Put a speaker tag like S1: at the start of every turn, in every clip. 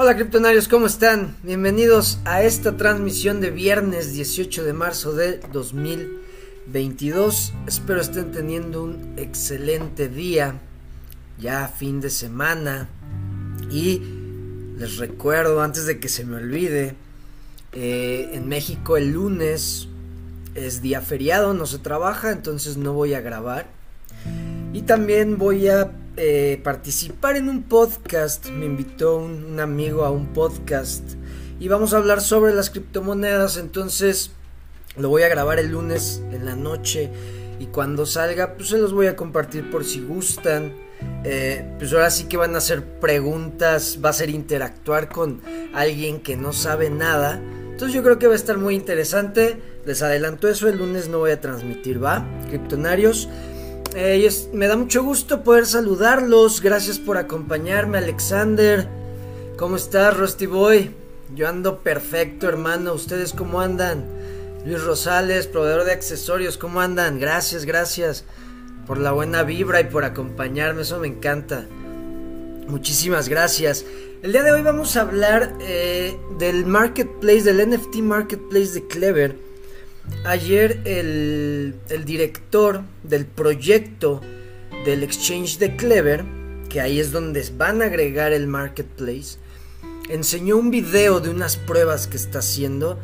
S1: Hola criptonarios, ¿cómo están? Bienvenidos a esta transmisión de viernes 18 de marzo de 2022. Espero estén teniendo un excelente día, ya fin de semana. Y les recuerdo, antes de que se me olvide, eh, en México el lunes es día feriado, no se trabaja, entonces no voy a grabar. Y también voy a eh, participar en un podcast. Me invitó un, amigo a un podcast y vamos a hablar sobre las criptomonedas. Entonces lo voy a grabar el lunes en la noche y cuando salga pues se los voy a compartir por si gustan. Eh, pues ahora sí que van a hacer preguntas, va a ser interactuar con alguien que no sabe nada. Entonces yo creo que va a estar muy interesante. Les adelanto eso, el lunes no voy a transmitir, ¿va? Criptonarios. Eh, me da mucho gusto poder saludarlos. Gracias por acompañarme, Alexander. ¿Cómo estás, Rusty Boy? Yo ando perfecto, hermano. ¿Ustedes cómo andan? Luis Rosales, proveedor de accesorios, ¿cómo andan? Gracias, gracias por la buena vibra y por acompañarme. Eso me encanta. Muchísimas gracias. El día de hoy vamos a hablar eh, del marketplace, del NFT marketplace de Clever. Ayer el, director del proyecto del exchange de Clever, que ahí es donde van a agregar el marketplace, enseñó un video de unas pruebas que está haciendo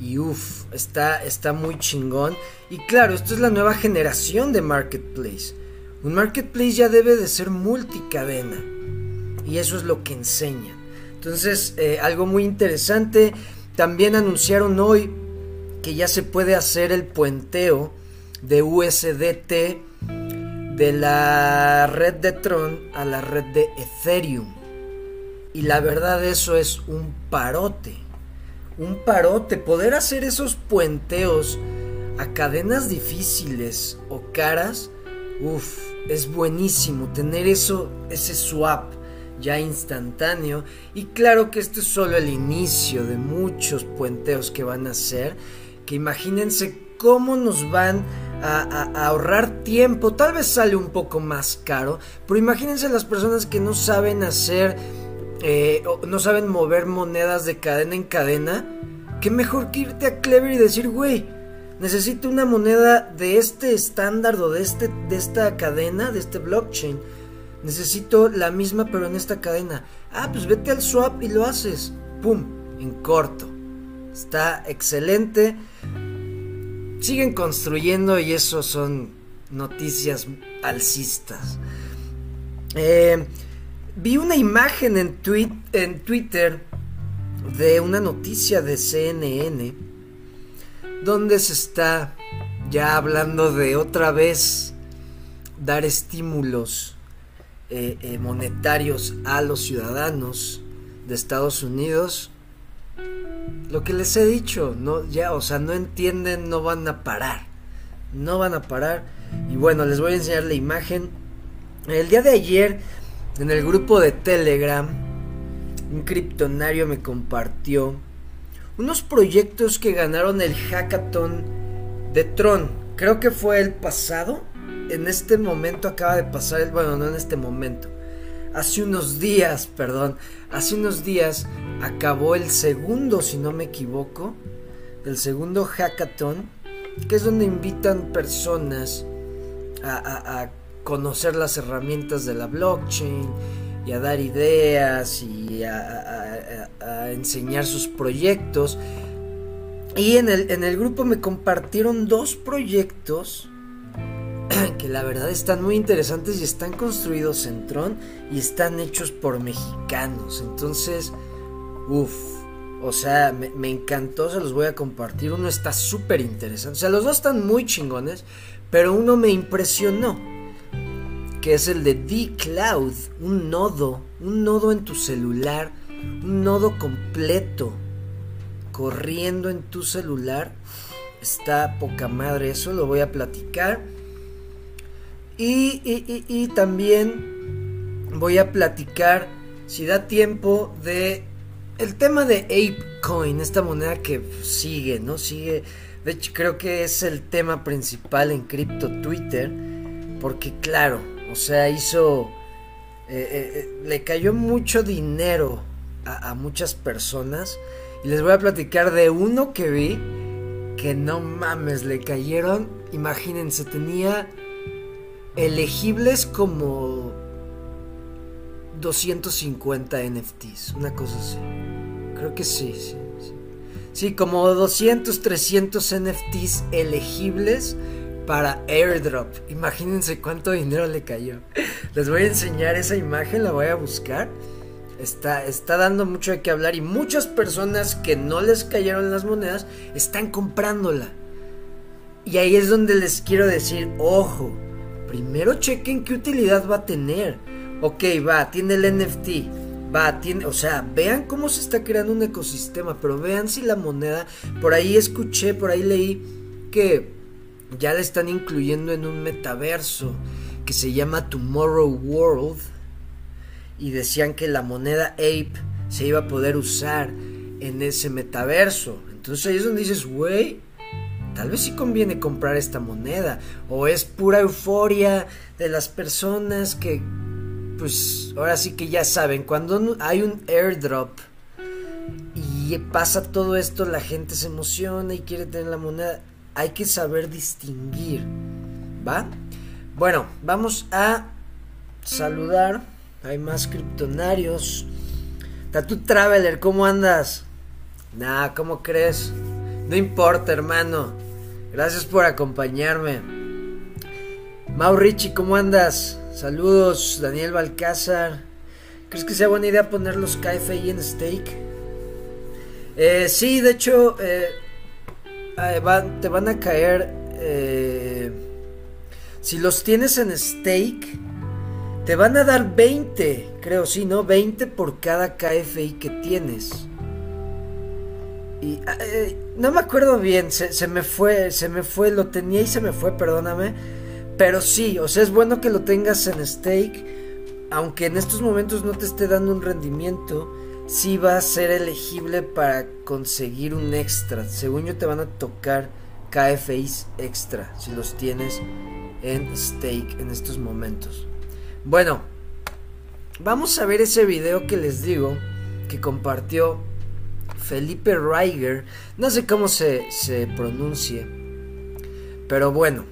S1: y uff, está, está muy chingón. Y claro, esto es la nueva generación de marketplace. Un marketplace ya debe de ser multicadena. Y eso es lo que enseña. Entonces, eh, algo muy interesante. También anunciaron hoy que ya se puede hacer el puenteo de USDT de la red de Tron a la red de Ethereum. Y la verdad eso es un parote. Un parote. Poder hacer esos puenteos a cadenas difíciles o caras. Uf, es buenísimo tener eso, ese swap ya instantáneo. Y claro que esto es solo el inicio de muchos puenteos que van a hacer que imagínense cómo nos van a, ahorrar tiempo. Tal vez sale un poco más caro, pero imagínense las personas que no saben hacer, eh, no saben mover monedas de cadena en cadena. Qué mejor que irte a Clever y decir, güey, necesito una moneda de este estándar o de, este, de esta cadena, de este blockchain. Necesito la misma pero en esta cadena. Ah, pues vete al swap y lo haces. ¡Pum! En corto. Está excelente. Siguen construyendo y eso son noticias alcistas. Eh, vi una imagen en, Twitter de una noticia de CNN donde se está ya hablando de otra vez dar estímulos eh, eh, monetarios a los ciudadanos de Estados Unidos lo que les he dicho, no, ya, o sea, no entienden, no van a parar. No van a parar. Y bueno, les voy a enseñar la imagen. El día de ayer, en el grupo de Telegram, un criptonario me compartió unos proyectos que ganaron el hackathon de Tron. Creo que fue el pasado. En este momento acaba de pasar. Bueno, no en este momento. Hace unos días, perdón. Hace unos días acabó el segundo, si no me equivoco, el segundo hackathon, que es donde invitan personas a, conocer las herramientas de la blockchain y a dar ideas y a, enseñar sus proyectos. Y en el, en el grupo me compartieron dos proyectos que la verdad están muy interesantes y están construidos en Tron y están hechos por mexicanos. Entonces, Uf, o sea, me, encantó, se los voy a compartir. Uno está súper interesante. O sea, los dos están muy chingones, pero uno me impresionó. Que es el de D-Cloud, un nodo, un nodo en tu celular, un nodo completo, corriendo en tu celular. Está poca madre, eso lo voy a platicar. Y, también voy a platicar, si da tiempo, de el tema de ApeCoin, esta moneda que sigue, ¿no? Sigue. De hecho, creo que es el tema principal en cripto Twitter. Porque, claro, o sea, hizo. Eh, eh, eh, le cayó mucho dinero a, a muchas personas. Y les voy a platicar de uno que vi que no mames, le cayeron. Imagínense, tenía elegibles como 250 NFTs, una cosa así. Creo que sí, sí, sí. Como 200, 300 NFTs elegibles para airdrop. Imagínense cuánto dinero le cayó. Les voy a enseñar esa imagen, la voy a buscar. Está, está dando mucho de qué hablar y muchas personas que no les cayeron las monedas están comprándola. Y ahí es donde les quiero decir, ojo, primero chequen qué utilidad va a tener. Ok, va, tiene el NFT. Va, tiene, o sea, vean cómo se está creando un ecosistema, pero vean si la moneda, por ahí escuché, por ahí leí que ya la están incluyendo en un metaverso que se llama Tomorrow World y decían que la moneda Ape se iba a poder usar en ese metaverso. Entonces ahí es donde dices, güey, tal vez sí conviene comprar esta moneda. O es pura euforia de las personas que, pues ahora sí que ya saben, cuando hay un airdrop y pasa todo esto, la gente se emociona y quiere tener la moneda. Hay que saber distinguir, ¿va? Bueno, vamos a saludar. Hay más criptonarios. Tatu Traveler, ¿cómo andas? Nah, ¿cómo crees? No importa, hermano. Gracias por acompañarme. Mau Richie, ¿cómo andas? Saludos, Daniel Balcázar. ¿Crees que sea buena idea poner los KFI en stake? Eh, sí, de hecho, eh, te van a caer. Eh, si los tienes en stake, te van a dar 20, creo, sí, ¿no? 20 por cada KFI que tienes. Y eh, no me acuerdo bien, se, me fue, se me fue, lo tenía y se me fue, perdóname. Pero sí, o sea, es bueno que lo tengas en stake, aunque en estos momentos no te esté dando un rendimiento, sí va a ser elegible para conseguir un extra. Según yo te van a tocar KFIs extra si los tienes en stake en estos momentos. Bueno, vamos a ver ese video que les digo que compartió Felipe Reiger. No sé cómo se, se pronuncie. Pero bueno,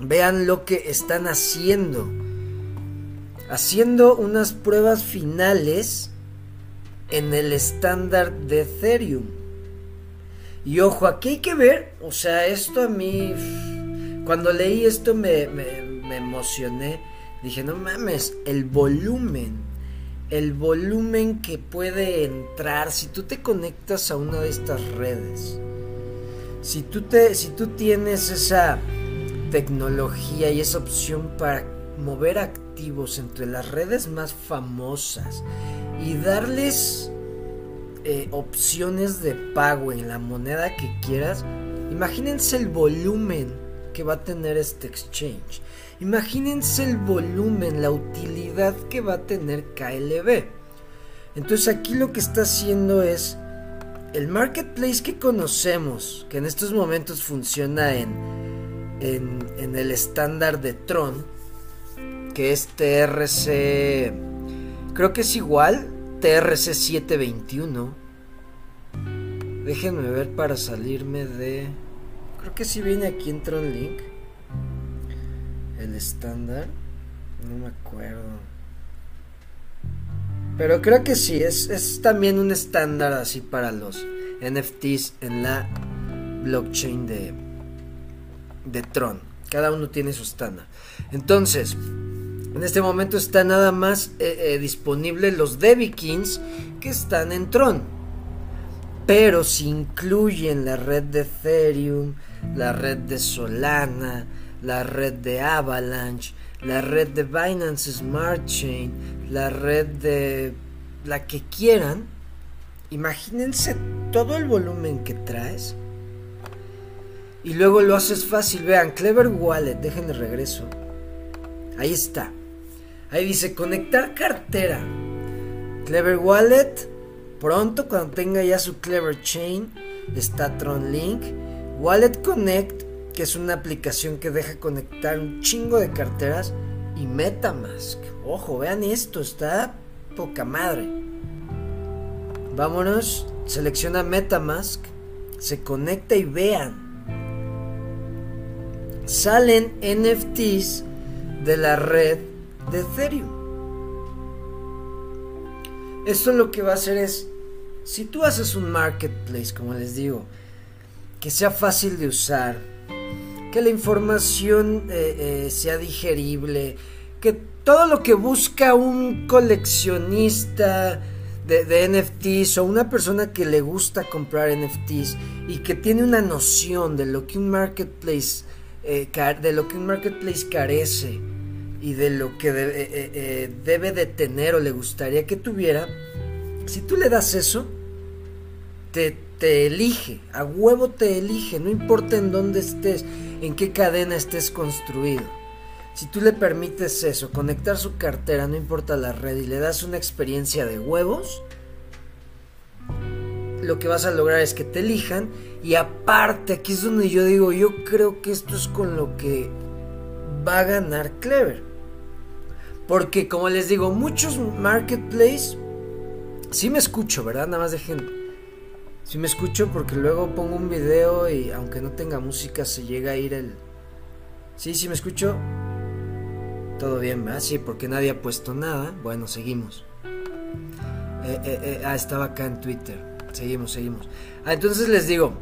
S1: vean lo que están haciendo. Haciendo unas pruebas finales en el estándar de Ethereum. Y ojo, aquí hay que ver, o sea, esto a mí, cuando leí esto me, me, me emocioné Dije, no mames, el volumen, el volumen que puede entrar si tú te conectas a una de estas redes. Si tú, te, si tú tienes esa tecnología y esa opción para mover activos entre las redes más famosas y darles eh, opciones de pago en la moneda que quieras, imagínense el volumen que va a tener este exchange. Imagínense el volumen, la utilidad que va a tener KLB. Entonces aquí lo que está haciendo es el marketplace que conocemos, que en estos momentos funciona en, en, el estándar de Tron, que es TRC, creo que es igual, TRC 721. Déjenme ver para salirme de... Creo que si viene aquí en Tron Link el estándar. No me acuerdo. Pero creo que sí, es, es también un estándar así para los NFTs en la blockchain de, de Tron. Cada uno tiene su estándar. Entonces, en este momento está nada más eh, eh, disponible los Debikins que están en Tron. Pero si incluyen la red de Ethereum, la red de Solana, la red de Avalanche, la red de Binance Smart Chain, la red de la que quieran. Imagínense todo el volumen que traes. Y luego lo haces fácil. Vean, Clever Wallet, dejen de regreso. Ahí está. Ahí dice conectar cartera. Clever Wallet. Pronto, cuando tenga ya su Clever Chain, está Tron Link. Wallet Connect que es una aplicación que deja conectar un chingo de carteras y Metamask. Ojo, vean esto, está poca madre. Vámonos, selecciona Metamask, se conecta y vean. Salen NFTs de la red de Ethereum. Esto lo que va a hacer es, si tú haces un marketplace, como les digo, que sea fácil de usar, que la información eh, eh, sea digerible, que todo lo que busca un coleccionista de, NFTs o una persona que le gusta comprar NFTs y que tiene una noción de lo que un marketplace eh, de lo que un marketplace carece y de lo que debe de tener o le gustaría que tuviera, si tú le das eso, te, te elige, a huevo te elige, no importa en dónde estés, en qué cadena estés construido. Si tú le permites eso, conectar su cartera, no importa la red, y le das una experiencia de huevos, lo que vas a lograr es que te elijan. Y aparte, aquí es donde yo digo, yo creo que esto es con lo que va a ganar Clever. Porque como les digo, muchos marketplaces, sí me escucho, ¿verdad? Nada más de gente si me escucho porque luego pongo un video y aunque no tenga música se llega a ir el... Sí, sí me escucho. Todo bien, ¿verdad? Sí, porque nadie ha puesto nada. Bueno, seguimos. Eh, eh, eh, ah, estaba acá en Twitter. Seguimos, seguimos. Ah, entonces les digo,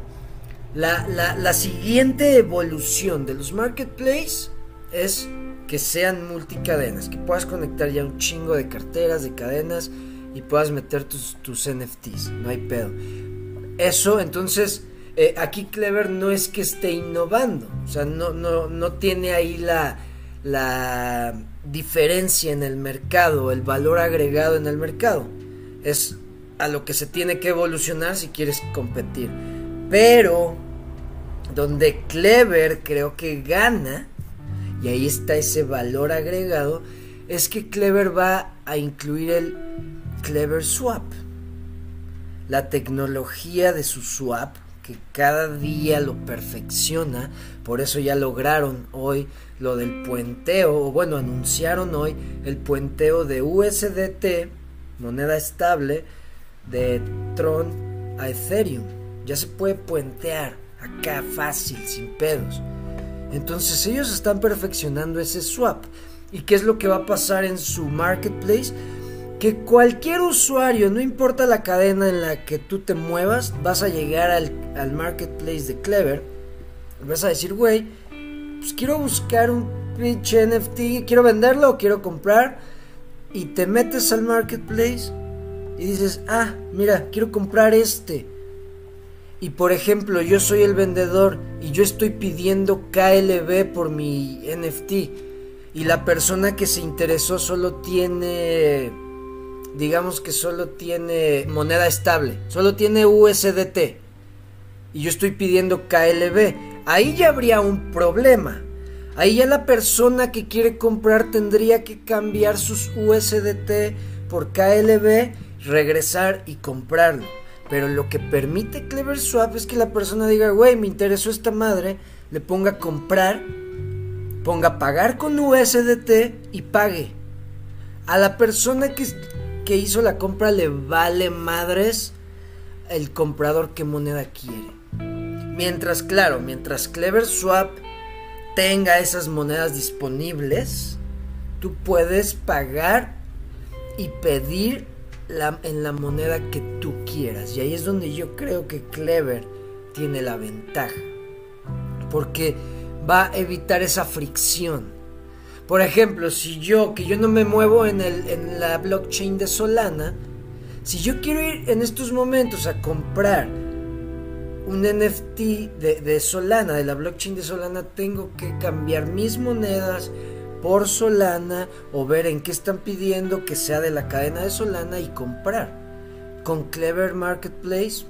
S1: la, la, la siguiente evolución de los marketplaces es que sean multicadenas, que puedas conectar ya un chingo de carteras, de cadenas y puedas meter tus, tus NFTs. No hay pedo. Eso, entonces, eh, aquí Clever no es que esté innovando, o sea, no, no, no tiene ahí la, la diferencia en el mercado, el valor agregado en el mercado. Es a lo que se tiene que evolucionar si quieres competir. Pero donde Clever creo que gana, y ahí está ese valor agregado, es que Clever va a incluir el Clever Swap la tecnología de su swap que cada día lo perfecciona, por eso ya lograron hoy lo del puenteo, o bueno, anunciaron hoy el puenteo de USDT, moneda estable, de Tron a Ethereum. Ya se puede puentear acá fácil, sin pedos. Entonces ellos están perfeccionando ese swap. ¿Y qué es lo que va a pasar en su marketplace? Que cualquier usuario, no importa la cadena en la que tú te muevas, vas a llegar al, marketplace de Clever. Vas a decir, güey, pues quiero buscar un pinche NFT, quiero venderlo o quiero comprar. Y te metes al marketplace y dices, ah, mira, quiero comprar este. Y por ejemplo, yo soy el vendedor y yo estoy pidiendo KLB por mi NFT. Y la persona que se interesó solo tiene digamos que solo tiene moneda estable, solo tiene USDT y yo estoy pidiendo KLB, ahí ya habría un problema. Ahí ya la persona que quiere comprar tendría que cambiar sus USDT por KLB, regresar y comprarlo. Pero lo que permite Clever Swap es que la persona diga, güey, me interesó esta madre, le ponga comprar, ponga pagar con USDT y pague. A la persona que que hizo la compra le vale madres el comprador qué moneda quiere. Mientras, claro, mientras Clever Swap tenga esas monedas disponibles, tú puedes pagar y pedir la, en la moneda que tú quieras. Y ahí es donde yo creo que Clever tiene la ventaja. Porque va a evitar esa fricción por ejemplo, si yo, que yo no me muevo en, el, en la blockchain de Solana, si yo quiero ir en estos momentos a comprar un NFT de, de, Solana, de la blockchain de Solana, tengo que cambiar mis monedas por Solana o ver en qué están pidiendo que sea de la cadena de Solana y comprar. Con Clever Marketplace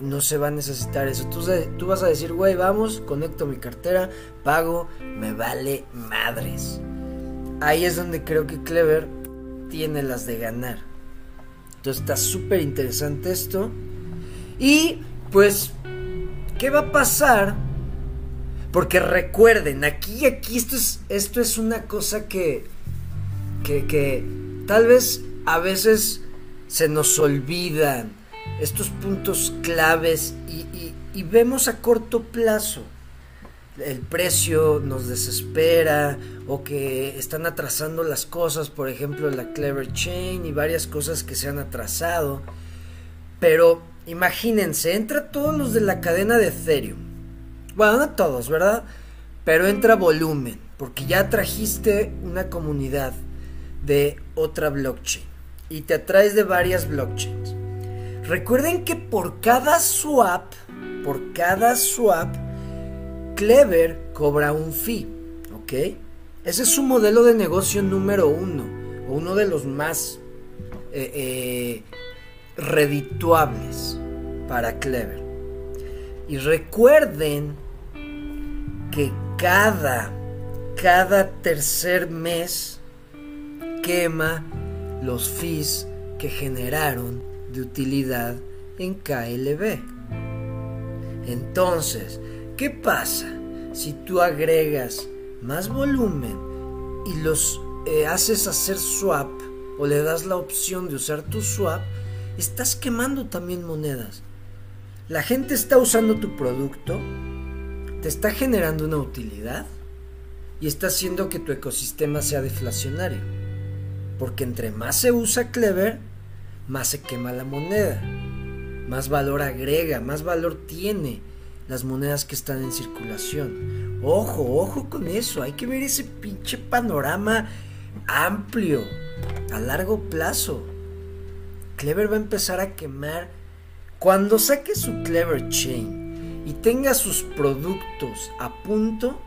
S1: no se va a necesitar eso. Tú, tú vas a decir, güey, vamos, conecto mi cartera, pago, me vale madres. Ahí es donde creo que Clever tiene las de ganar. Entonces está súper interesante esto. Y pues, ¿qué va a pasar? Porque recuerden, aquí, aquí esto es, esto es una cosa que, que, que tal vez a veces se nos olvidan estos puntos claves y, vemos a corto plazo el precio nos desespera o que están atrasando las cosas, por ejemplo la Clever Chain y varias cosas que se han atrasado. Pero imagínense, entra todos los de la cadena de Ethereum. Bueno, no todos, ¿verdad? Pero entra volumen, porque ya trajiste una comunidad de otra blockchain y te atraes de varias blockchains. Recuerden que por cada swap, por cada swap, Clever cobra un fee, ¿ok? Ese es su modelo de negocio número uno, uno de los más eh, eh, redituables para Clever. Y recuerden que cada, cada tercer mes quema los fees que generaron de utilidad en KLB. Entonces, ¿qué pasa si tú agregas más volumen y los eh, haces hacer swap o le das la opción de usar tu swap? Estás quemando también monedas. La gente está usando tu producto, te está generando una utilidad y está haciendo que tu ecosistema sea deflacionario. Porque entre más se usa Clever, más se quema la moneda, más valor agrega, más valor tiene las monedas que están en circulación. Ojo, ojo con eso, hay que ver ese pinche panorama amplio, a largo plazo. Clever va a empezar a quemar cuando saque su Clever Chain y tenga sus productos a punto.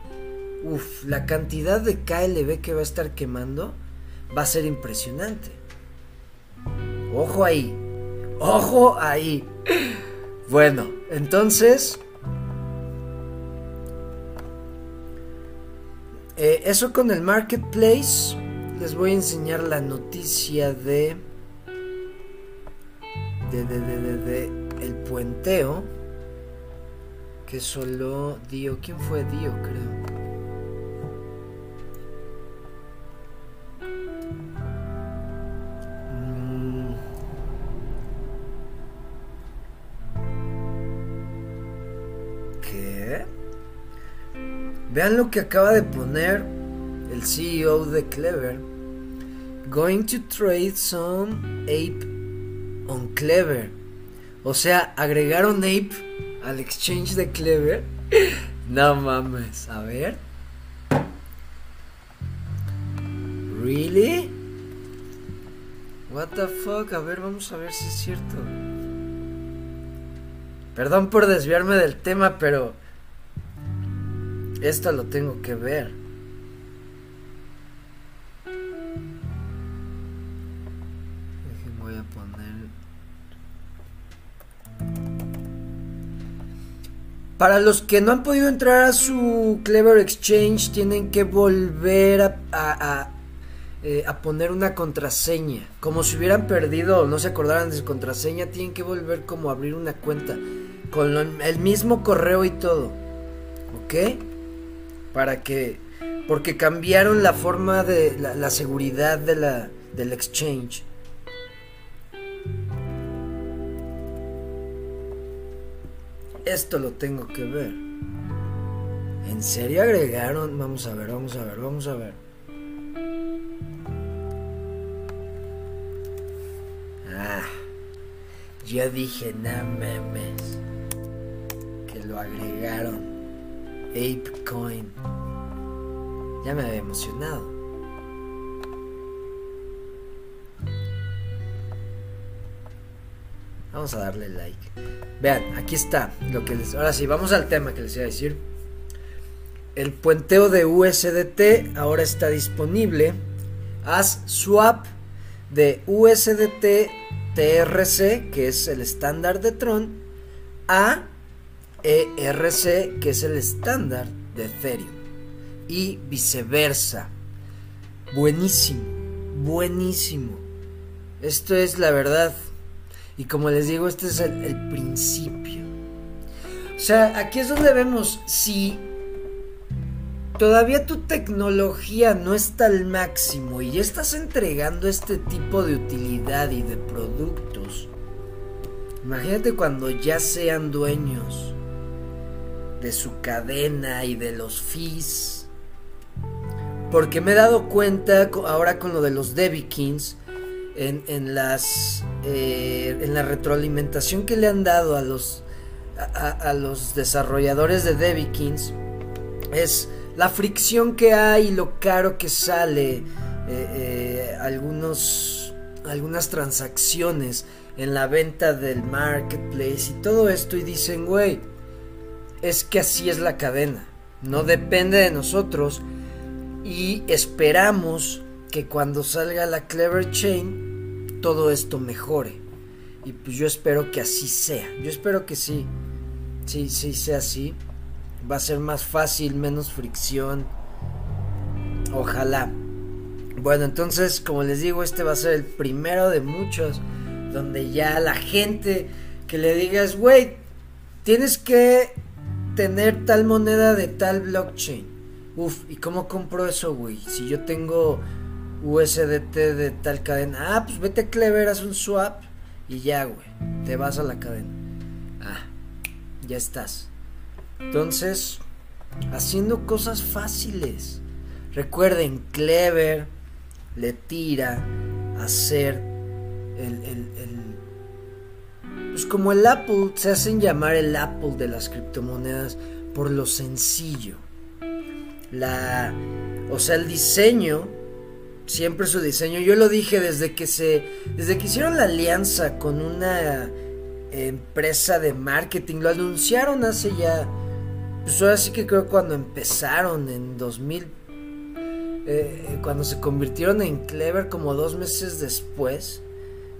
S1: Uf, la cantidad de KLB que va a estar quemando va a ser impresionante. Ojo ahí. Ojo ahí. Bueno, entonces... Eh, eso con el marketplace. Les voy a enseñar la noticia de... De, el puenteo. Que solo Dio. ¿Quién fue Dio, creo? Vean lo que acaba de poner el CEO de Clever. Going to trade some ape on Clever. O sea, agregaron ape al exchange de Clever. no mames, a ver. Really? What the fuck? A ver, vamos a ver si es cierto. Perdón por desviarme del tema, pero esto lo tengo que ver. Voy a poner... Para los que no han podido entrar a su Clever Exchange, tienen que volver a, a, eh, poner una contraseña. Como si hubieran perdido no se acordaran de su contraseña, tienen que volver como a abrir una cuenta. Con el mismo correo y todo. ¿Ok? Para que porque cambiaron la forma de la, seguridad de la, del exchange. Esto lo tengo que ver. ¿En serio agregaron? Vamos a ver, vamos a ver, vamos a ver. Ah, ya dije, no memes. Que lo agregaron. ApeCoin. Ya me había emocionado. Vamos a darle like. Vean, aquí está lo que les. Ahora sí, vamos al tema que les iba a decir. El puenteo de USDT ahora está disponible. Haz swap de USDT TRC, que es el estándar de Tron, a ERC, que es el estándar de Ethereum. Y viceversa. Buenísimo, buenísimo. Esto es la verdad. Y como les digo, este es el, principio. O sea, aquí es donde vemos si todavía tu tecnología no está al máximo y ya estás entregando este tipo de utilidad y de productos Imagínate cuando ya sean dueños de su cadena y de los fees. Porque me he dado cuenta ahora con lo de los Kings en, en las eh, en la retroalimentación que le han dado a los a, los desarrolladores de Kings es la fricción que hay y lo caro que sale eh, eh, algunos algunas transacciones en la venta del marketplace y todo esto y dicen, güey, es que así es la cadena, no depende de nosotros y esperamos que cuando salga la Clever Chain todo esto mejore. Y pues yo espero que así sea, yo espero que sí, sí, sí sea así. Va a ser más fácil, menos fricción. Ojalá. Bueno, entonces, como les digo, este va a ser el primero de muchos donde ya la gente que le digas, güey, tienes que tener tal moneda de tal blockchain. Uf, ¿y cómo compro eso, güey? Si yo tengo USDT de tal cadena. Ah, pues vete a Clever, haz un swap y ya, güey. Te vas a la cadena. Ah, ya estás. Entonces, haciendo cosas fáciles. Recuerden, Clever le tira a hacer el, el, pues como el Apple, se hacen llamar el Apple de las criptomonedas por lo sencillo. La, o sea, el diseño, siempre su diseño, yo lo dije desde que se, desde que hicieron la alianza con una empresa de marketing, lo anunciaron hace ya, pues ahora sí que creo cuando empezaron en 2000, eh, cuando se convirtieron en Clever como dos meses después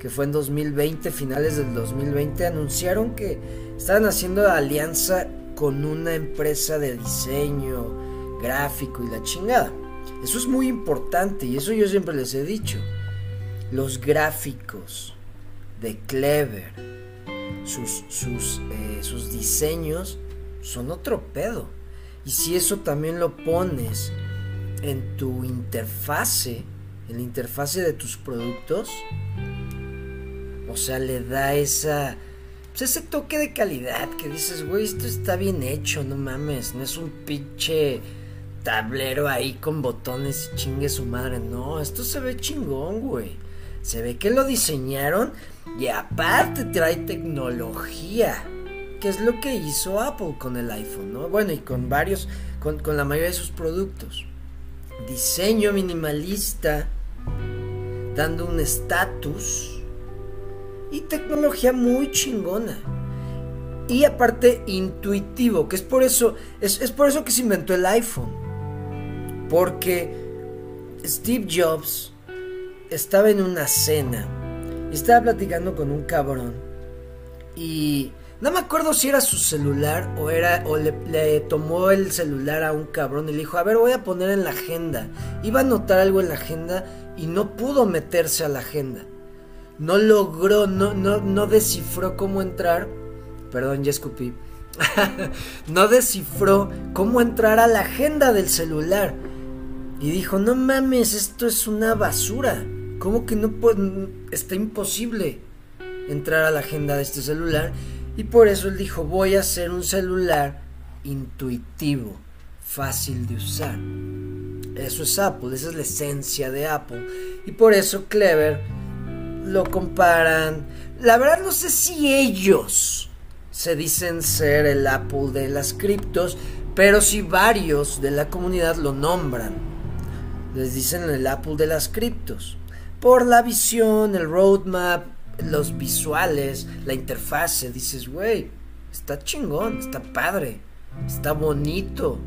S1: que fue en 2020, finales del 2020, anunciaron que estaban haciendo alianza con una empresa de diseño gráfico y la chingada. Eso es muy importante y eso yo siempre les he dicho. Los gráficos de Clever, sus, sus, eh, sus diseños son otro pedo. Y si eso también lo pones en tu interfase, en la interfase de tus productos, o sea, le da esa. Pues ese toque de calidad que dices, güey, esto está bien hecho, no mames. No es un pinche tablero ahí con botones y chingue su madre. No, esto se ve chingón, güey. Se ve que lo diseñaron y aparte trae tecnología. Que es lo que hizo Apple con el iPhone, ¿no? Bueno, y con varios, con, con la mayoría de sus productos. Diseño minimalista, dando un estatus y tecnología muy chingona. Y aparte intuitivo, que es por eso, es, es por eso que se inventó el iPhone. Porque Steve Jobs estaba en una cena y estaba platicando con un cabrón. Y no me acuerdo si era su celular o era o le, le, tomó el celular a un cabrón y le dijo, a ver, voy a poner en la agenda. Iba a anotar algo en la agenda y no pudo meterse a la agenda no logró, no, no, no descifró cómo entrar. Perdón, ya escupí. no descifró cómo entrar a la agenda del celular. Y dijo, no mames, esto es una basura. ¿Cómo que no? Está imposible entrar a la agenda de este celular. Y por eso él dijo, voy a hacer un celular intuitivo, fácil de usar. Eso es Apple, esa es la esencia de Apple. Y por eso Clever lo comparan. La verdad no sé si ellos se dicen ser el Apple de las criptos, pero si varios de la comunidad lo nombran. Les dicen el Apple de las criptos. Por la visión, el roadmap, los visuales, la interfase. Dices, güey, está chingón, está padre, está bonito.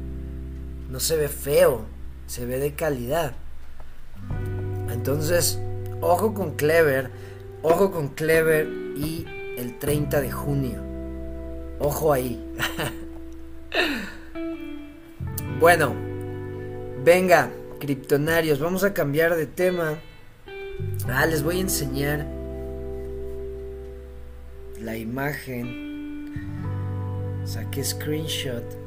S1: No se ve feo, se ve de calidad. Entonces, Ojo con Clever, ojo con Clever y el 30 de junio. Ojo ahí. bueno, venga, criptonarios, vamos a cambiar de tema. Ah, les voy a enseñar la imagen. Saqué screenshot.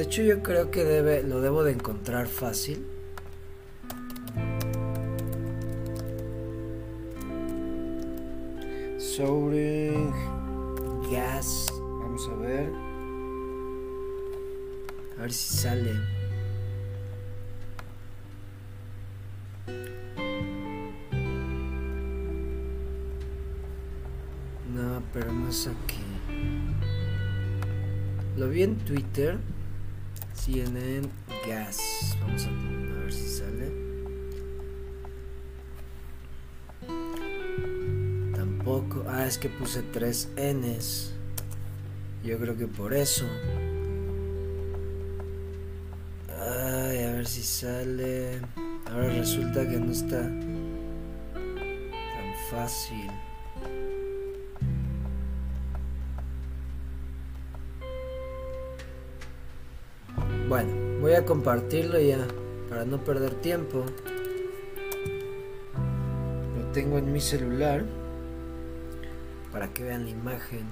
S1: De hecho yo creo que debe, lo debo de encontrar fácil. Soaring Gas. Vamos a ver. A ver si sale. No, pero más aquí. Lo vi en Twitter. CNN Gas. Vamos a, a ver si sale. Tampoco. Ah, es que puse tres Ns. Yo creo que por eso. Ay, a ver si sale. Ahora resulta que no está tan fácil. Bueno, voy a compartirlo ya para no perder tiempo. Lo tengo en mi celular para que vean la imagen.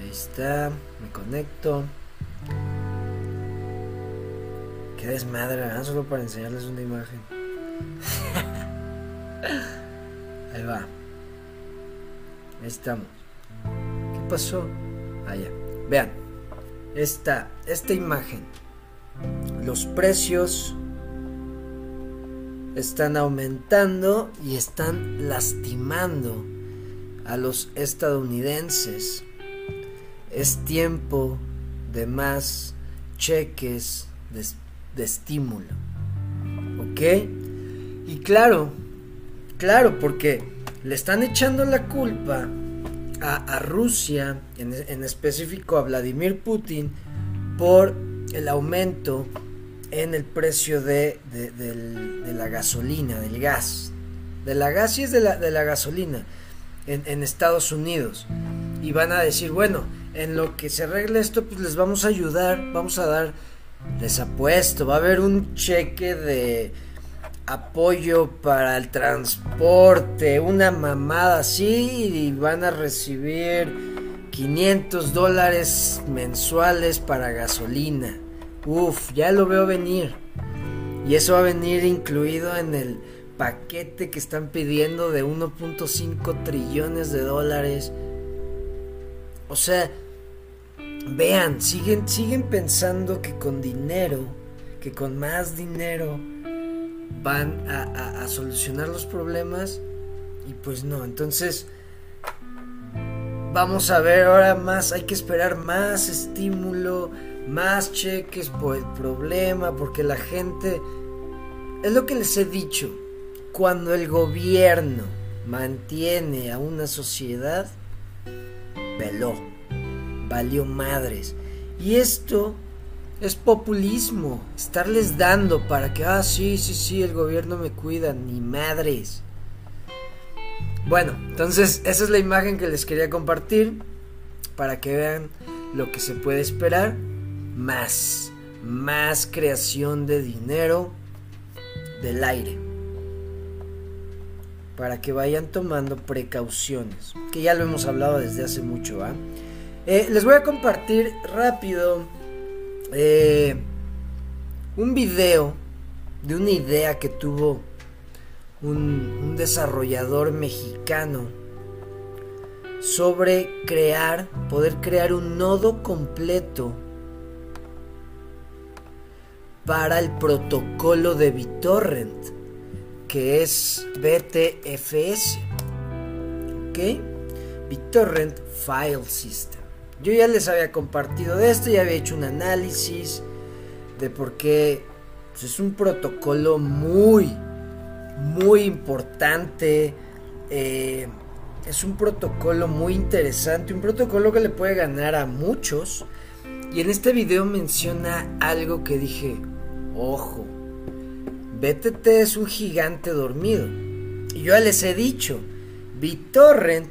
S1: Ahí está, me conecto. Qué desmadre, ¿verdad? Solo para enseñarles una imagen. Ahí va. Ahí estamos. ¿Qué pasó? Ah, ya. Vean. Esta, esta imagen. Los precios están aumentando y están lastimando a los estadounidenses. Es tiempo de más cheques de, de estímulo. ¿Ok? Y claro, Claro, porque le están echando la culpa a, Rusia, en, específico a Vladimir Putin, por el aumento en el precio de, la gasolina, del gas. De la gas y es de la, gasolina en, en, Estados Unidos. Y van a decir, bueno, en lo que se arregle esto, pues les vamos a ayudar, vamos a dar, les apuesto, va a haber un cheque de apoyo para el transporte, una mamada así y van a recibir 500 dólares mensuales para gasolina. Uf, ya lo veo venir. Y eso va a venir incluido en el paquete que están pidiendo de 1.5 trillones de dólares. O sea, vean, siguen, siguen pensando que con dinero, que con más dinero, van a, solucionar los problemas y pues no, entonces vamos a ver ahora más, hay que esperar más estímulo, más cheques por el problema, porque la gente, es lo que les he dicho, cuando el gobierno mantiene a una sociedad, peló, valió madres. Y esto es populismo, estarles dando para que, ah, sí, sí, sí, el gobierno me cuida, ni madres. Bueno, entonces esa es la imagen que les quería compartir para que vean lo que se puede esperar. Más, más creación de dinero del aire. Para que vayan tomando precauciones. Que ya lo hemos hablado desde hace mucho. Eh, les voy a compartir rápido eh, un video de una idea que tuvo un, un, desarrollador mexicano sobre crear, poder crear un nodo completo para el protocolo de BitTorrent, que es BTFS. ¿Ok? BitTorrent File System. Yo ya les había compartido de esto, ya había hecho un análisis de por qué pues, es un protocolo muy, muy importante. Eh, es un protocolo muy interesante, un protocolo que le puede ganar a muchos. Y en este video menciona algo que dije, ojo, BTT es un gigante dormido. Y yo ya les he dicho, BitTorrent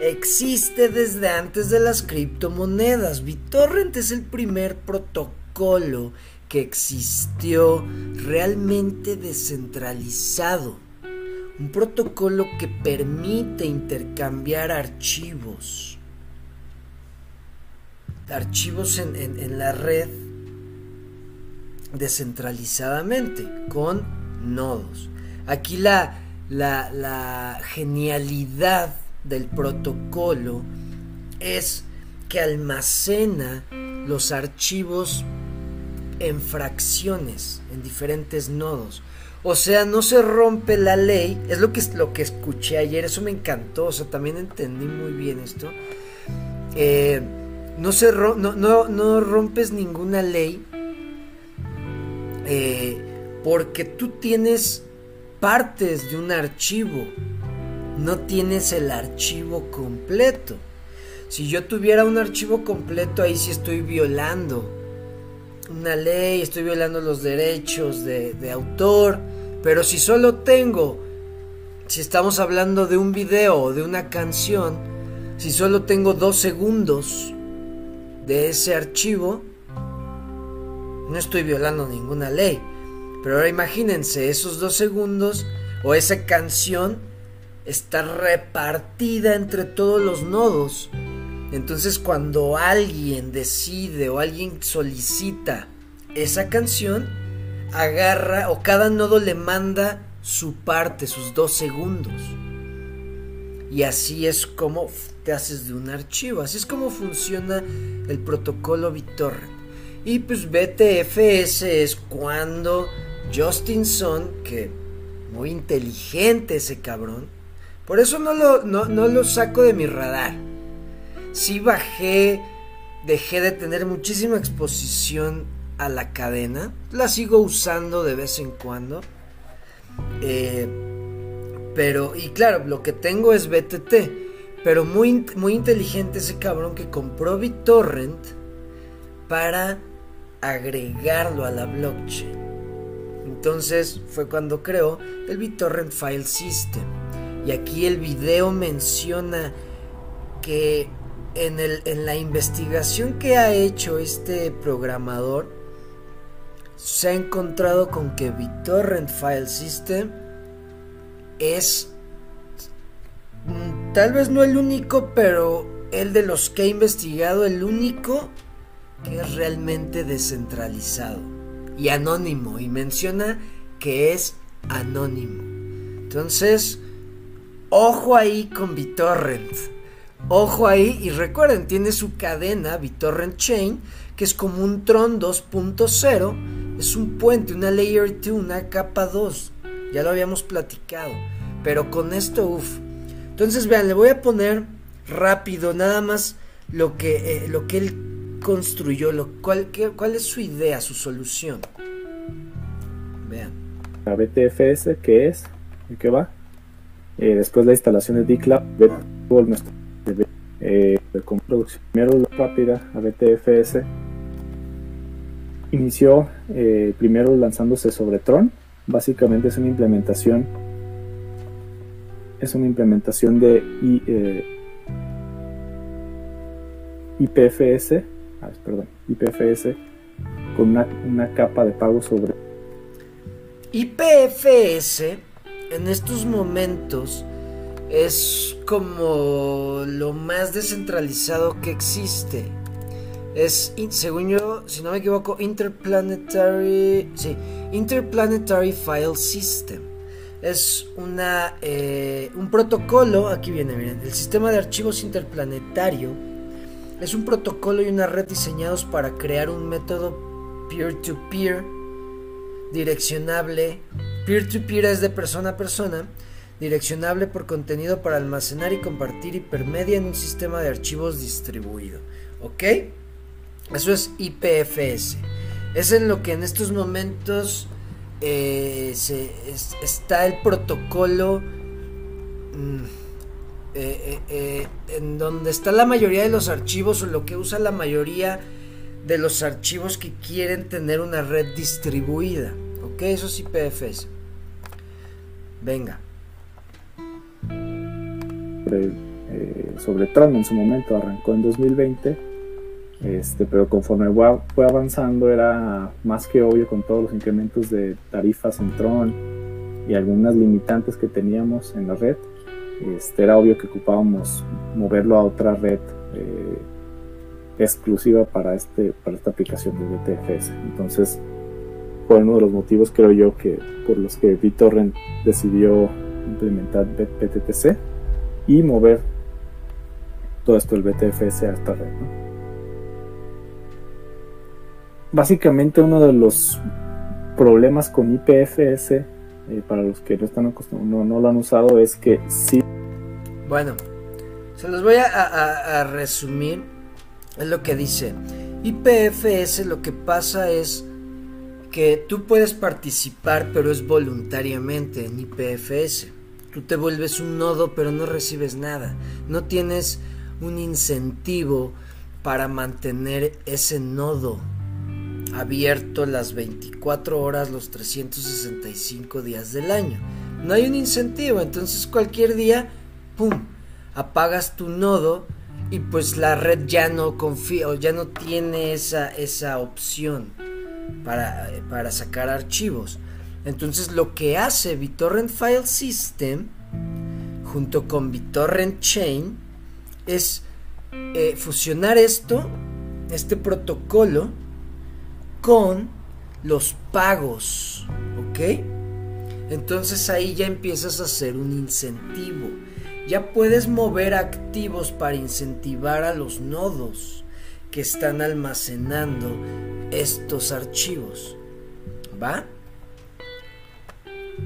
S1: existe desde antes de las criptomonedas. BitTorrent es el primer protocolo que existió realmente descentralizado. Un protocolo que permite intercambiar archivos. Archivos en, la red descentralizadamente con nodos. Aquí la genialidad del protocolo es que almacena los archivos en fracciones, en diferentes nodos. O sea, no se rompe la ley. Es lo que, lo que escuché ayer. Eso me encantó. O sea, también entendí muy bien esto. Eh, no, se no, no, rompes ninguna ley. Eh, porque tú tienes partes de un archivo. No tienes el archivo completo. Si yo tuviera un archivo completo, ahí sí estoy violando una ley, estoy violando los derechos de, autor, pero si solo tengo, si estamos hablando de un video o de una canción, si solo tengo dos segundos de ese archivo, no estoy violando ninguna ley. Pero ahora imagínense, esos dos segundos o esa canción está repartida entre todos los nodos entonces cuando alguien decide o alguien solicita esa canción, agarra o cada nodo le manda su parte, sus dos segundos. Y así es como te haces de un archivo. Así es como funciona el protocolo BitTorrent. Y pues BTFS es cuando Justin Son, que muy inteligente ese cabrón, por eso no lo, no lo saco de mi radar sí bajé, dejé de tener muchísima exposición a la cadena. La sigo usando de vez en cuando. Eh, pero, y claro, lo que tengo es BTT. Pero muy, muy inteligente ese cabrón que compró BitTorrent para agregarlo a la blockchain. Entonces fue cuando creó el BitTorrent File System. Y aquí el video menciona que en, el, en la investigación que ha hecho este programador, se ha encontrado con que BitTorrent File System es tal vez no el único, pero el de los que ha investigado, el único que es realmente descentralizado y anónimo. Y menciona que es anónimo. Entonces, ojo ahí con BitTorrent. Ojo ahí y recuerden, tiene su cadena BitTorrent Chain, que es como un Tron 2.0, es un puente, una Layer 2, una capa 2. Ya lo habíamos platicado, pero con esto, uff. Entonces vean, le voy a poner rápido nada más lo que, eh, lo que él construyó, lo, cuál, cuál es su idea, su solución. Vean.
S2: La BTFS, ¿qué es? ¿En qué va? Eh, después la instalación de DCLAP, nuestro eh, con producción primero rápida a BTFS inició eh, primero lanzándose sobre Tron. Básicamente es una implementación es una implementación de eh, IPFS ah, perdón IPFS con una, una capa de pago sobre
S1: IPFS en estos momentos es como lo más descentralizado que existe. Es, según yo, si no me equivoco, Interplanetary, sí, Interplanetary File System. Es una, eh, un protocolo, aquí viene, miren, el sistema de archivos interplanetario es un protocolo y una red diseñados para crear un método peer-to-peer, -peer, direccionable. Peer-to-peer -peer es de persona a persona direccionable por contenido para almacenar y compartir hipermedia en un sistema de archivos distribuido. ¿Ok? Eso es IPFS. Es en lo que en estos momentos eh, está el protocolo mm, eh, eh, en donde está la mayoría de los archivos o lo que usa la mayoría de los archivos que quieren tener una red distribuida. ¿Ok? Eso es IPFS. Venga.
S2: Eh, sobre, Tron en su momento, arrancó en 2020, este, pero conforme fue avanzando era más que obvio con todos los incrementos de tarifas en Tron y algunas limitantes que teníamos en la red, este, era obvio que ocupábamos moverlo a otra red eh, exclusiva para, este, para esta aplicación de BTFS. Entonces, fue uno de los motivos, creo yo, que por los que BitTorrent decidió implementar BTTC y mover todo esto, el BTFS, a esta red. Básicamente uno de los problemas con IPFS, eh, para los que no, están acostumbrados, no, lo han usado, es que sí.
S1: Bueno, se los voy a resumir. Es lo que dice. IPFS lo que pasa es que tú puedes participar, pero es voluntariamente en IPFS. Tú te vuelves un nodo, pero no recibes nada. No tienes un incentivo para mantener ese nodo abierto las 24 horas, los 365 días del año. No hay un incentivo, entonces cualquier día, ¡pum!, apagas tu nodo y pues la red ya no confía o ya no tiene esa, esa opción para, para sacar archivos. Entonces lo que hace BitTorrent File System junto con BitTorrent Chain es eh, fusionar esto, este protocolo, con los pagos, ¿ok? Entonces ahí ya empiezas a hacer un incentivo. Ya puedes mover activos para incentivar a los nodos que están almacenando estos archivos. ¿Va?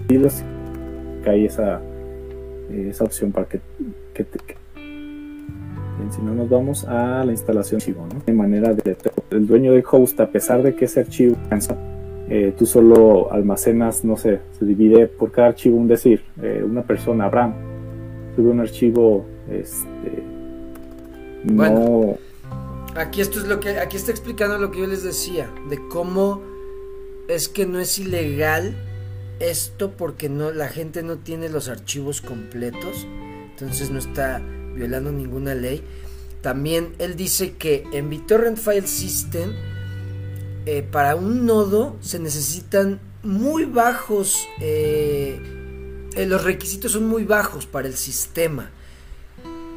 S2: Y que hay esa, esa opción para que, que, si no nos vamos a la instalación archivo, ¿no? De manera de el dueño del host, a pesar de que ese archivo eh, tú solo almacenas, no sé, se divide por cada archivo, un decir, eh, una persona, Abraham, sube un archivo, este,
S1: no Aquí esto es lo que aquí está explicando lo que yo les decía de cómo es que no es ilegal esto porque no la gente no tiene los archivos completos, entonces no está violando ninguna ley. También él dice que en BitTorrent File System eh, para un nodo se necesitan muy bajos, eh, eh, los requisitos son muy bajos para el sistema.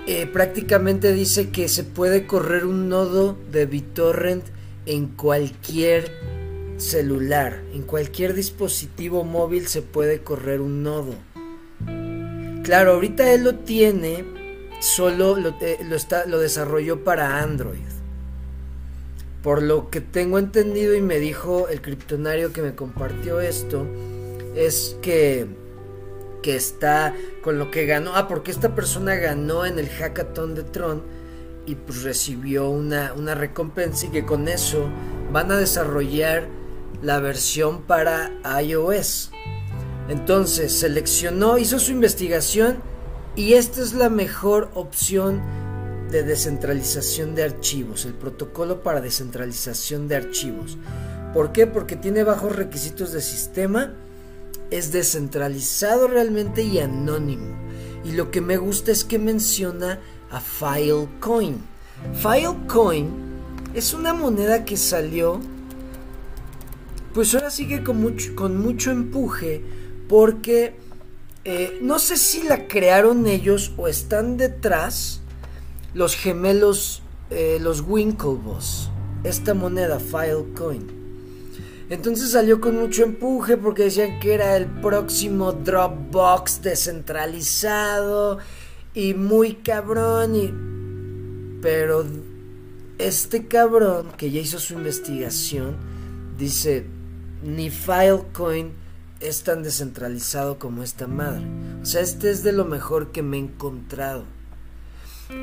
S1: Eh, prácticamente dice que se puede correr un nodo de BitTorrent en cualquier celular, en cualquier dispositivo móvil se puede correr un nodo. Claro, ahorita él lo tiene, solo lo, eh, está, lo desarrolló para Android. Por lo que tengo entendido y me dijo el criptonario que me compartió esto, es que que está con lo que ganó. Ah, porque esta persona ganó en el hackathon de Tron y pues recibió una, una recompensa y que con eso van a desarrollar la versión para iOS. Entonces seleccionó, hizo su investigación y esta es la mejor opción de descentralización de archivos, el protocolo para descentralización de archivos. ¿Por qué? Porque tiene bajos requisitos de sistema es descentralizado realmente y anónimo. Y lo que me gusta es que menciona a Filecoin. Filecoin es una moneda que salió, pues ahora sigue con mucho, empuje, porque eh, no sé si la crearon ellos o están detrás los gemelos, eh, los Winklevoss. Esta moneda, Filecoin. Entonces salió con mucho empuje porque decían que era el próximo Dropbox descentralizado y muy cabrón y pero este cabrón que ya hizo su investigación dice ni Filecoin es tan descentralizado como esta madre. O sea, este es de lo mejor que me he encontrado.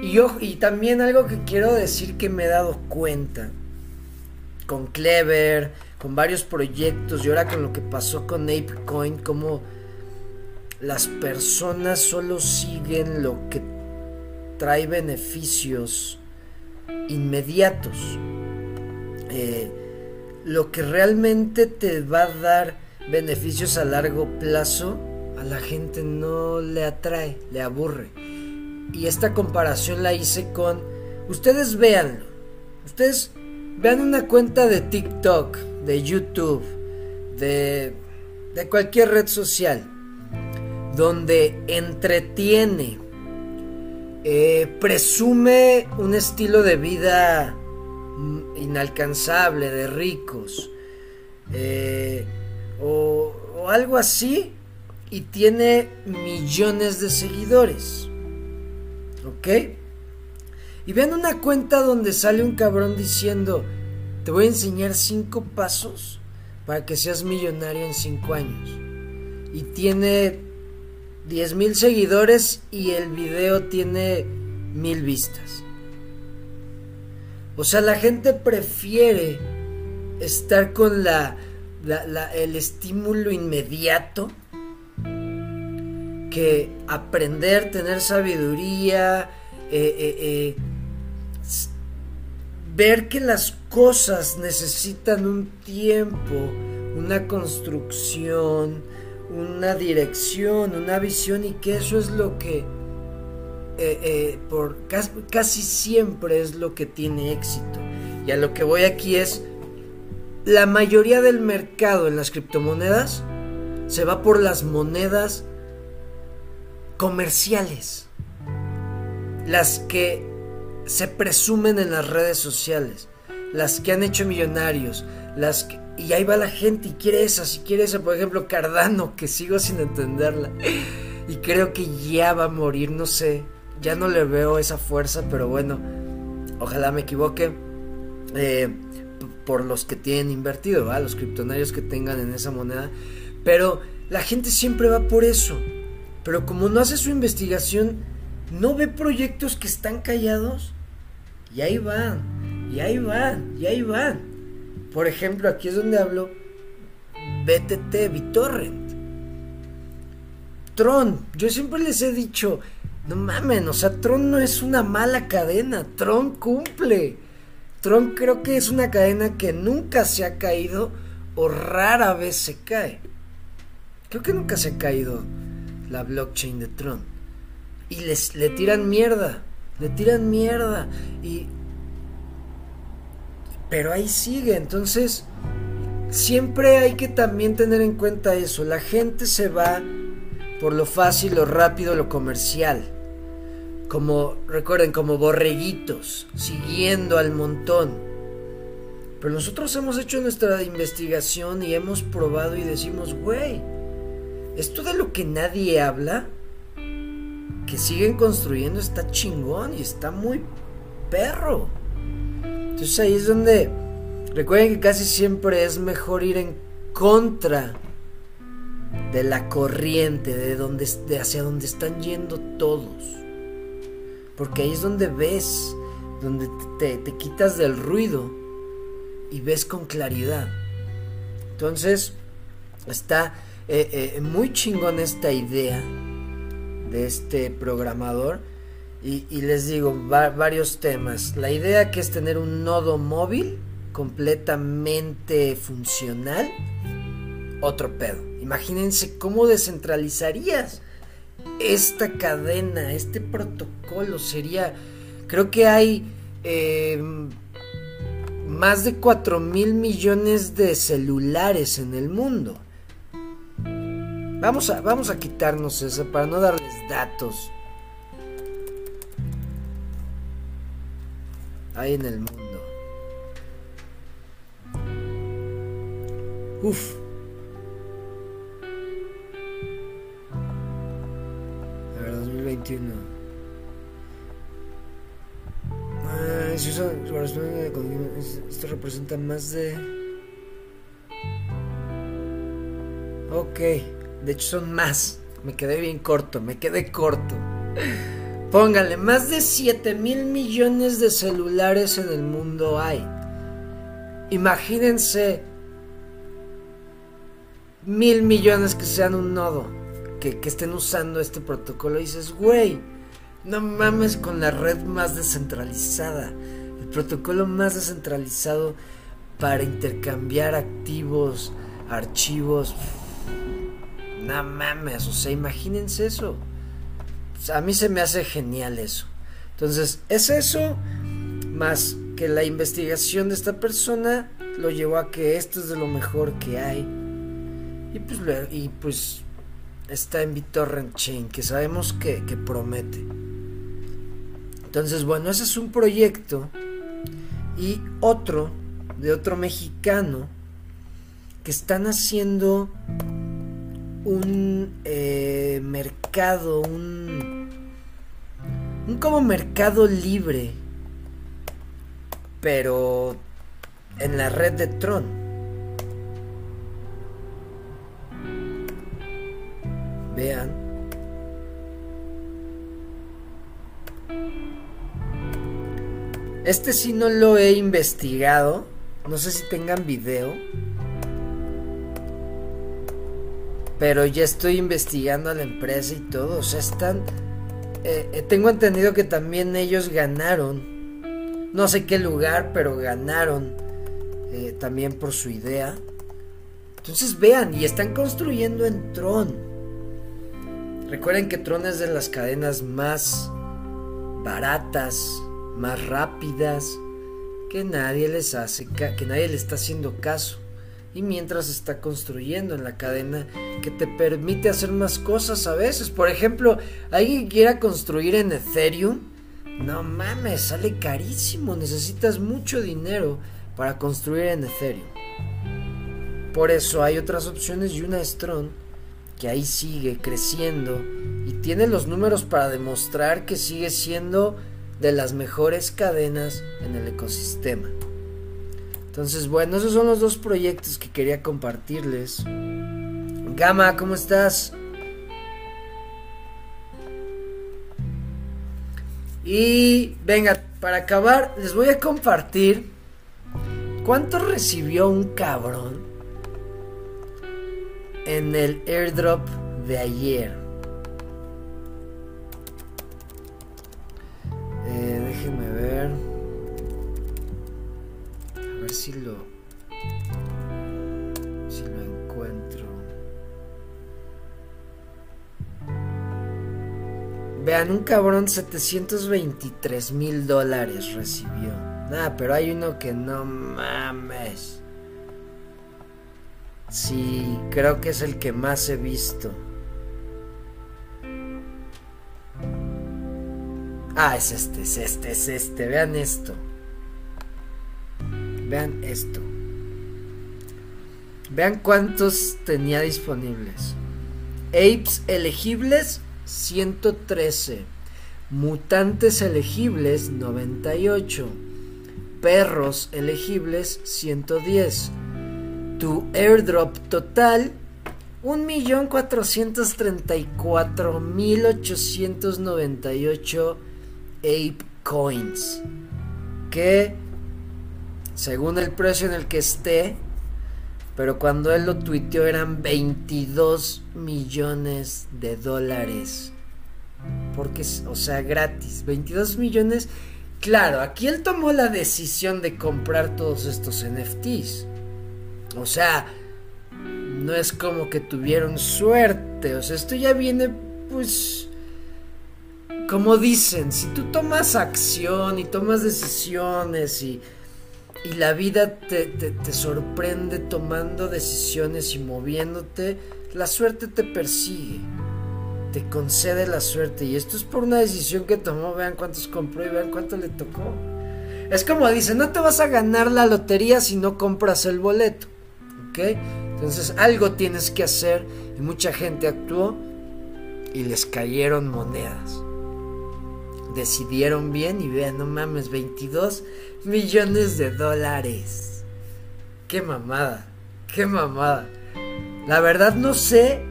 S1: Y yo y también algo que quiero decir que me he dado cuenta con Clever, con varios proyectos y ahora con lo que pasó con ApeCoin, como las personas solo siguen lo que trae beneficios inmediatos. Eh, lo que realmente te va a dar beneficios a largo plazo, a la gente no le atrae, le aburre. Y esta comparación la hice con, ustedes véanlo, ustedes vean una cuenta de TikTok, de YouTube, de, de cualquier red social, donde entretiene, eh, presume un estilo de vida inalcanzable, de ricos, eh, o, o algo así y tiene millones de seguidores. ¿Ok? Y vean una cuenta donde sale un cabrón diciendo, te voy a enseñar cinco pasos para que seas millonario en cinco años. Y tiene 10 mil seguidores y el video tiene mil vistas. O sea, la gente prefiere estar con la, el estímulo inmediato que aprender, tener sabiduría, eh, eh, eh, ver que las cosas necesitan un tiempo, una construcción, una dirección, una visión y que eso es lo que por casi siempre es lo que tiene éxito. Y a lo que voy aquí es la mayoría del mercado en las criptomonedas se va por las monedas comerciales, las que se presumen en las redes sociales, las que han hecho millonarios, las que, y ahí va la gente y quiere esas, y quiere esa, por ejemplo, Cardano, que sigo sin entenderla, y creo que ya va a morir, no sé, ya no le veo esa fuerza, pero bueno, ojalá me equivoque. Eh, por los que tienen invertido, ¿va? los criptonarios que tengan en esa moneda, pero la gente siempre va por eso. Pero como no hace su investigación, no ve proyectos que están callados. Y ahí van, y ahí van, y ahí van. Por ejemplo, aquí es donde hablo BTT, BitTorrent. Tron, yo siempre les he dicho, no mamen, o sea, Tron no es una mala cadena, Tron cumple. Tron creo que es una cadena que nunca se ha caído o rara vez se cae. Creo que nunca se ha caído la blockchain de Tron. Y les, le tiran mierda. Le tiran mierda. Y. Pero ahí sigue. Entonces. Siempre hay que también tener en cuenta eso. La gente se va por lo fácil, lo rápido, lo comercial. Como, recuerden, como borreguitos, siguiendo al montón. Pero nosotros hemos hecho nuestra investigación y hemos probado y decimos, güey, esto de lo que nadie habla, que siguen construyendo, está chingón y está muy perro. Entonces ahí es donde recuerden que casi siempre es mejor ir en contra de la corriente, de, donde, de hacia donde están yendo todos. Porque ahí es donde ves, donde te, te quitas del ruido y ves con claridad. Entonces, está eh, eh, muy chingón esta idea de este programador. Y, les digo, varios temas. La idea que es tener un nodo móvil completamente funcional. Otro pedo. Imagínense cómo descentralizarías esta cadena, este protocolo. Sería, creo que hay eh, más de 4 mil millones de celulares en el mundo. Vamos a, vamos a quitarnos eso para no darles datos. Ahí en el mundo. Uf. A ver, 2021. Ah, eso, esto representa más de... Ok. De hecho, son más. Me quedé bien corto, me quedé corto. Póngale, más de 7 mil millones de celulares en el mundo hay. Imagínense mil millones que sean un nodo, que, estén usando este protocolo. Dices, güey, no mames con la red más descentralizada. El protocolo más descentralizado para intercambiar activos, archivos. No mames, o sea, imagínense eso. A mí se me hace genial eso. Entonces, es eso, más que la investigación de esta persona lo llevó a que esto es de lo mejor que hay. Y pues, y pues está en BitTorrent Chain, que sabemos que, promete. Entonces, bueno, ese es un proyecto. Y otro, de otro mexicano, que están haciendo un eh, mercado, un, un como mercado libre, pero en la red de Tron. Vean. Este sí no lo he investigado. No sé si tengan video. Pero ya estoy investigando a la empresa y todo. O sea, están... Eh, tengo entendido que también ellos ganaron. No sé qué lugar, pero ganaron. Eh, también por su idea. Entonces vean, y están construyendo en Tron. Recuerden que Tron es de las cadenas más baratas, más rápidas, que nadie les hace, que nadie le está haciendo caso y mientras está construyendo en la cadena que te permite hacer más cosas a veces. Por ejemplo, alguien quiera construir en Ethereum, no mames, sale carísimo, necesitas mucho dinero para construir en Ethereum. Por eso hay otras opciones y una es Tron, que ahí sigue creciendo y tiene los números para demostrar que sigue siendo de las mejores cadenas en el ecosistema. Entonces, bueno, esos son los dos proyectos que quería compartirles. Gama, ¿cómo estás? Y venga, para acabar, les voy a compartir cuánto recibió un cabrón en el airdrop de ayer. Si lo si lo encuentro. Vean, un cabrón 723 mil dólares recibió. Nada, pero hay uno que no mames. Sí, creo que es el que más he visto. Ah, es este, es este, es este. Vean esto. Vean esto. Vean cuántos tenía disponibles. Apes elegibles 113. Mutantes elegibles 98. Perros elegibles 110. Tu airdrop total 1.434.898 Ape Coins. Que según el precio en el que esté, pero cuando él lo tuiteó eran 22 millones de dólares. Porque, o sea, gratis. 22 millones. Claro, aquí él tomó la decisión de comprar todos estos NFTs. O sea, no es como que tuvieron suerte. O sea, esto ya viene, pues... Como dicen, si tú tomas acción y tomas decisiones y y la vida te, sorprende tomando decisiones y moviéndote, la suerte te persigue, te concede la suerte. Y esto es por una decisión que tomó, vean cuántos compró y vean cuánto le tocó. Es como dice, no te vas a ganar la lotería si no compras el boleto. ¿Ok? Entonces algo tienes que hacer y mucha gente actuó y les cayeron monedas decidieron bien y vean, no mames, 22 millones de dólares. Qué mamada, qué mamada. La verdad no sé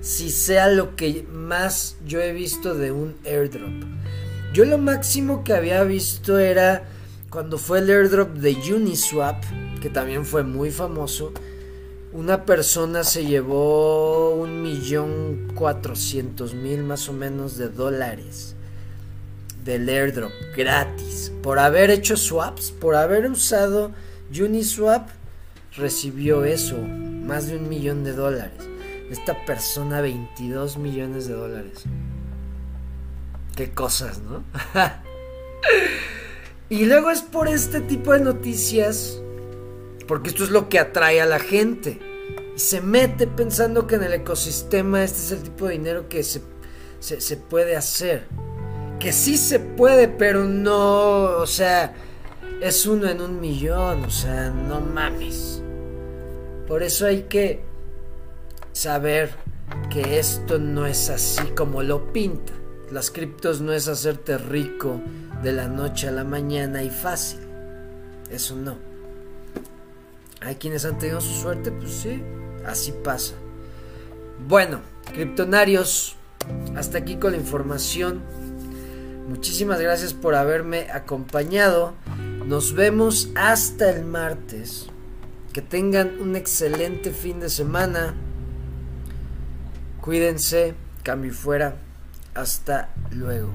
S1: si sea lo que más yo he visto de un airdrop. Yo lo máximo que había visto era cuando fue el airdrop de Uniswap, que también fue muy famoso. Una persona se llevó un millón cuatrocientos mil más o menos de dólares del airdrop gratis por haber hecho swaps, por haber usado Uniswap, recibió eso, más de un millón de dólares. Esta persona 22 millones de dólares. Qué cosas, ¿no? y luego es por este tipo de noticias, porque esto es lo que atrae a la gente. Y se mete pensando que en el ecosistema este es el tipo de dinero que se, se, se puede hacer que sí se puede, pero no, o sea, es uno en un millón, o sea, no mames. Por eso hay que saber que esto no es así como lo pinta. Las criptos no es hacerte rico de la noche a la mañana y fácil. Eso no. Hay quienes han tenido su suerte, pues sí, así pasa. Bueno, criptonarios, hasta aquí con la información. Muchísimas gracias por haberme acompañado. Nos vemos hasta el martes. Que tengan un excelente fin de semana. Cuídense, cambio fuera. Hasta luego.